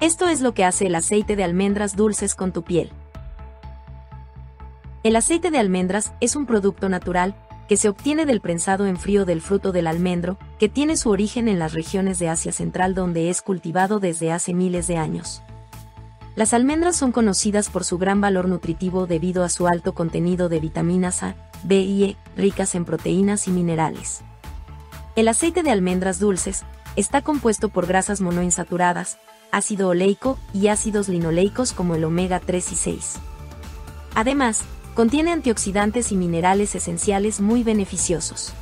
Esto es lo que hace el aceite de almendras dulces con tu piel. El aceite de almendras es un producto natural que se obtiene del prensado en frío del fruto del almendro, que tiene su origen en las regiones de Asia Central donde es cultivado desde hace miles de años. Las almendras son conocidas por su gran valor nutritivo debido a su alto contenido de vitaminas A, B y E, ricas en proteínas y minerales. El aceite de almendras dulces está compuesto por grasas monoinsaturadas, ácido oleico y ácidos linoleicos como el omega 3 y 6. Además, contiene antioxidantes y minerales esenciales muy beneficiosos.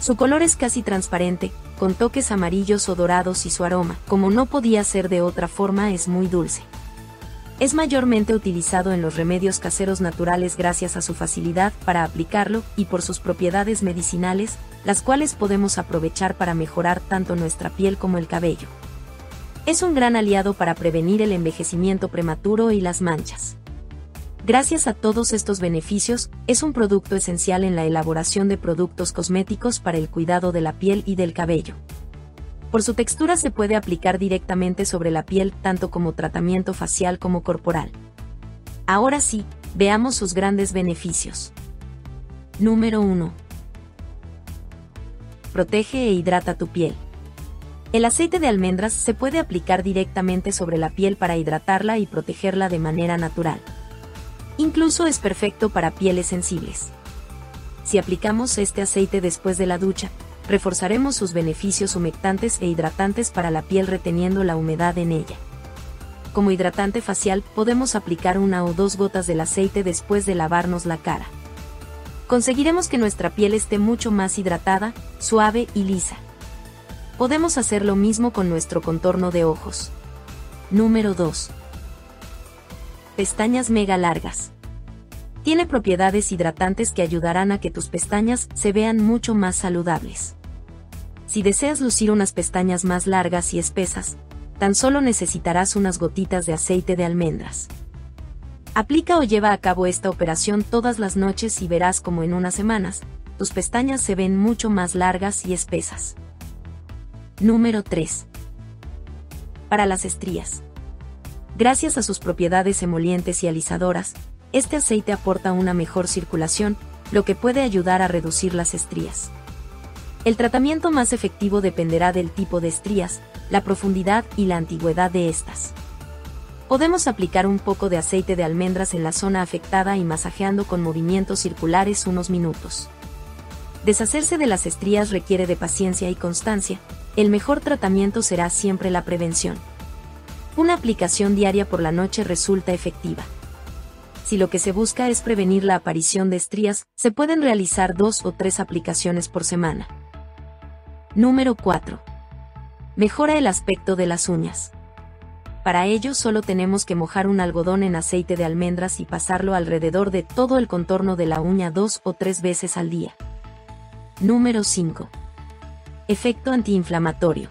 Su color es casi transparente, con toques amarillos o dorados y su aroma, como no podía ser de otra forma, es muy dulce. Es mayormente utilizado en los remedios caseros naturales gracias a su facilidad para aplicarlo y por sus propiedades medicinales, las cuales podemos aprovechar para mejorar tanto nuestra piel como el cabello. Es un gran aliado para prevenir el envejecimiento prematuro y las manchas. Gracias a todos estos beneficios, es un producto esencial en la elaboración de productos cosméticos para el cuidado de la piel y del cabello. Por su textura se puede aplicar directamente sobre la piel tanto como tratamiento facial como corporal. Ahora sí, veamos sus grandes beneficios. Número 1. Protege e hidrata tu piel. El aceite de almendras se puede aplicar directamente sobre la piel para hidratarla y protegerla de manera natural. Incluso es perfecto para pieles sensibles. Si aplicamos este aceite después de la ducha, reforzaremos sus beneficios humectantes e hidratantes para la piel reteniendo la humedad en ella. Como hidratante facial podemos aplicar una o dos gotas del aceite después de lavarnos la cara. Conseguiremos que nuestra piel esté mucho más hidratada, suave y lisa. Podemos hacer lo mismo con nuestro contorno de ojos. Número 2 pestañas mega largas. Tiene propiedades hidratantes que ayudarán a que tus pestañas se vean mucho más saludables. Si deseas lucir unas pestañas más largas y espesas, tan solo necesitarás unas gotitas de aceite de almendras. Aplica o lleva a cabo esta operación todas las noches y verás como en unas semanas, tus pestañas se ven mucho más largas y espesas. Número 3. Para las estrías. Gracias a sus propiedades emolientes y alisadoras, este aceite aporta una mejor circulación, lo que puede ayudar a reducir las estrías. El tratamiento más efectivo dependerá del tipo de estrías, la profundidad y la antigüedad de estas. Podemos aplicar un poco de aceite de almendras en la zona afectada y masajeando con movimientos circulares unos minutos. Deshacerse de las estrías requiere de paciencia y constancia, el mejor tratamiento será siempre la prevención una aplicación diaria por la noche resulta efectiva. Si lo que se busca es prevenir la aparición de estrías, se pueden realizar dos o tres aplicaciones por semana. Número 4. Mejora el aspecto de las uñas. Para ello solo tenemos que mojar un algodón en aceite de almendras y pasarlo alrededor de todo el contorno de la uña dos o tres veces al día. Número 5. Efecto antiinflamatorio.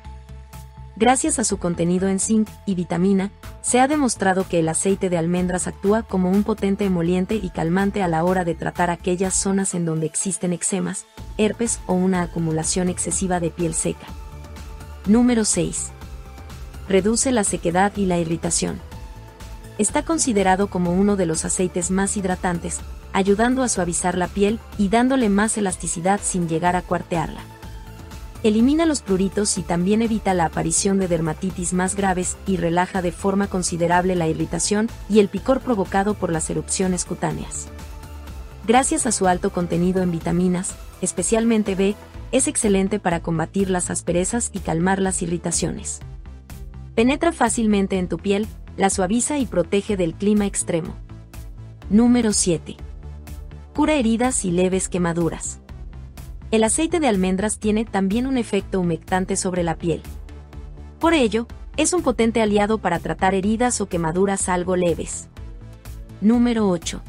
Gracias a su contenido en zinc y vitamina, se ha demostrado que el aceite de almendras actúa como un potente emoliente y calmante a la hora de tratar aquellas zonas en donde existen eczemas, herpes o una acumulación excesiva de piel seca. Número 6. Reduce la sequedad y la irritación. Está considerado como uno de los aceites más hidratantes, ayudando a suavizar la piel y dándole más elasticidad sin llegar a cuartearla. Elimina los pruritos y también evita la aparición de dermatitis más graves y relaja de forma considerable la irritación y el picor provocado por las erupciones cutáneas. Gracias a su alto contenido en vitaminas, especialmente B, es excelente para combatir las asperezas y calmar las irritaciones. Penetra fácilmente en tu piel, la suaviza y protege del clima extremo. Número 7. Cura heridas y leves quemaduras. El aceite de almendras tiene también un efecto humectante sobre la piel. Por ello, es un potente aliado para tratar heridas o quemaduras algo leves. Número 8.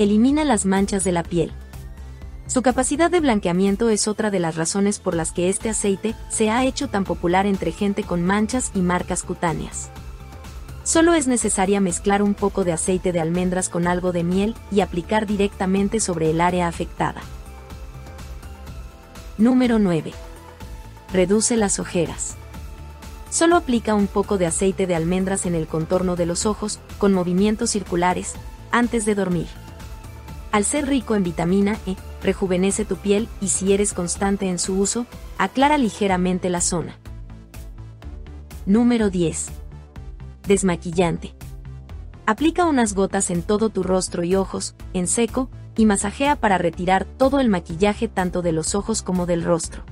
Elimina las manchas de la piel. Su capacidad de blanqueamiento es otra de las razones por las que este aceite se ha hecho tan popular entre gente con manchas y marcas cutáneas. Solo es necesaria mezclar un poco de aceite de almendras con algo de miel y aplicar directamente sobre el área afectada. Número 9. Reduce las ojeras. Solo aplica un poco de aceite de almendras en el contorno de los ojos, con movimientos circulares, antes de dormir. Al ser rico en vitamina E, rejuvenece tu piel y si eres constante en su uso, aclara ligeramente la zona. Número 10. Desmaquillante. Aplica unas gotas en todo tu rostro y ojos, en seco, y masajea para retirar todo el maquillaje tanto de los ojos como del rostro.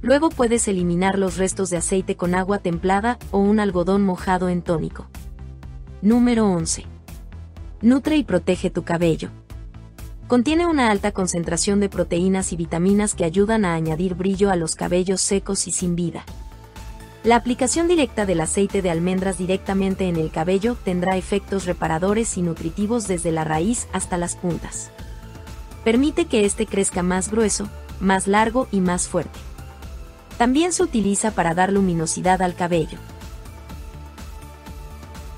Luego puedes eliminar los restos de aceite con agua templada o un algodón mojado en tónico. Número 11. Nutre y protege tu cabello. Contiene una alta concentración de proteínas y vitaminas que ayudan a añadir brillo a los cabellos secos y sin vida. La aplicación directa del aceite de almendras directamente en el cabello tendrá efectos reparadores y nutritivos desde la raíz hasta las puntas. Permite que éste crezca más grueso, más largo y más fuerte. También se utiliza para dar luminosidad al cabello.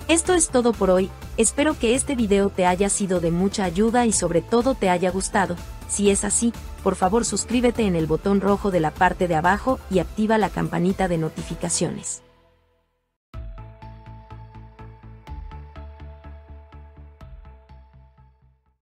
Esto es todo por hoy, espero que este video te haya sido de mucha ayuda y sobre todo te haya gustado, si es así, por favor suscríbete en el botón rojo de la parte de abajo y activa la campanita de notificaciones.